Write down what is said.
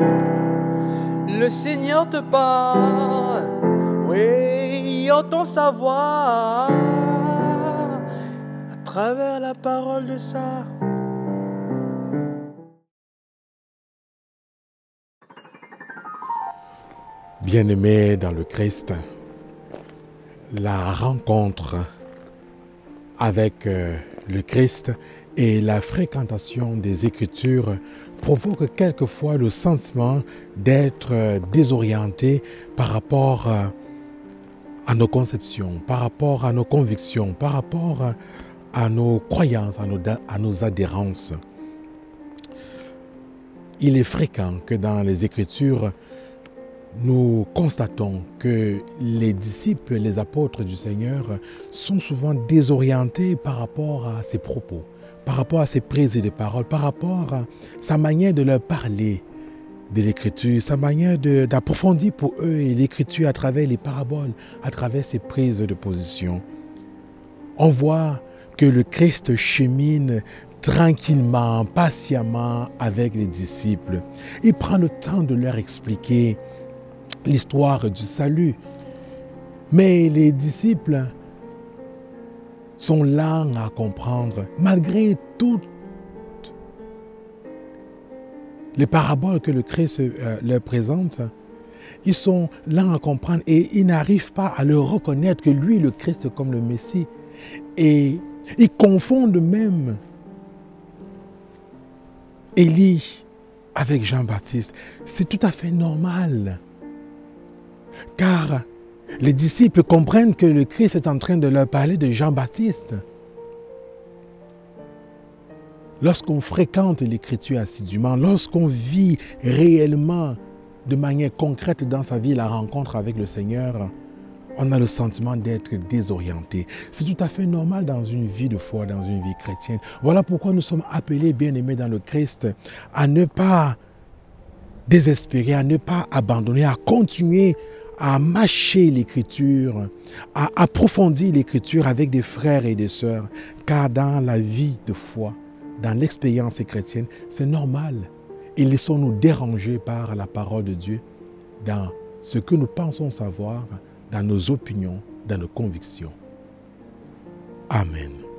Le Seigneur te parle, oui, entend sa voix à travers la parole de ça. Bien-aimés dans le Christ, la rencontre avec euh, le Christ et la fréquentation des Écritures provoque quelquefois le sentiment d'être euh, désorienté par rapport euh, à nos conceptions, par rapport à nos convictions, par rapport à nos croyances, à nos, à nos adhérences. Il est fréquent que dans les Écritures, nous constatons que les disciples, les apôtres du Seigneur sont souvent désorientés par rapport à ses propos, par rapport à ses prises de parole, par rapport à sa manière de leur parler de l'écriture, sa manière d'approfondir pour eux l'écriture à travers les paraboles, à travers ses prises de position. On voit que le Christ chemine tranquillement, patiemment avec les disciples. Il prend le temps de leur expliquer l'histoire du salut. Mais les disciples sont lents à comprendre, malgré toutes les paraboles que le Christ euh, leur présente. Ils sont lents à comprendre et ils n'arrivent pas à le reconnaître que lui, le Christ, comme le Messie. Et ils confondent même Élie avec Jean-Baptiste. C'est tout à fait normal. Car les disciples comprennent que le Christ est en train de leur parler de Jean-Baptiste. Lorsqu'on fréquente l'Écriture assidûment, lorsqu'on vit réellement de manière concrète dans sa vie la rencontre avec le Seigneur, on a le sentiment d'être désorienté. C'est tout à fait normal dans une vie de foi, dans une vie chrétienne. Voilà pourquoi nous sommes appelés, bien-aimés dans le Christ, à ne pas désespérer, à ne pas abandonner, à continuer à mâcher l'écriture, à approfondir l'écriture avec des frères et des sœurs, car dans la vie de foi, dans l'expérience chrétienne, c'est normal. Et laissons-nous déranger par la parole de Dieu dans ce que nous pensons savoir, dans nos opinions, dans nos convictions. Amen.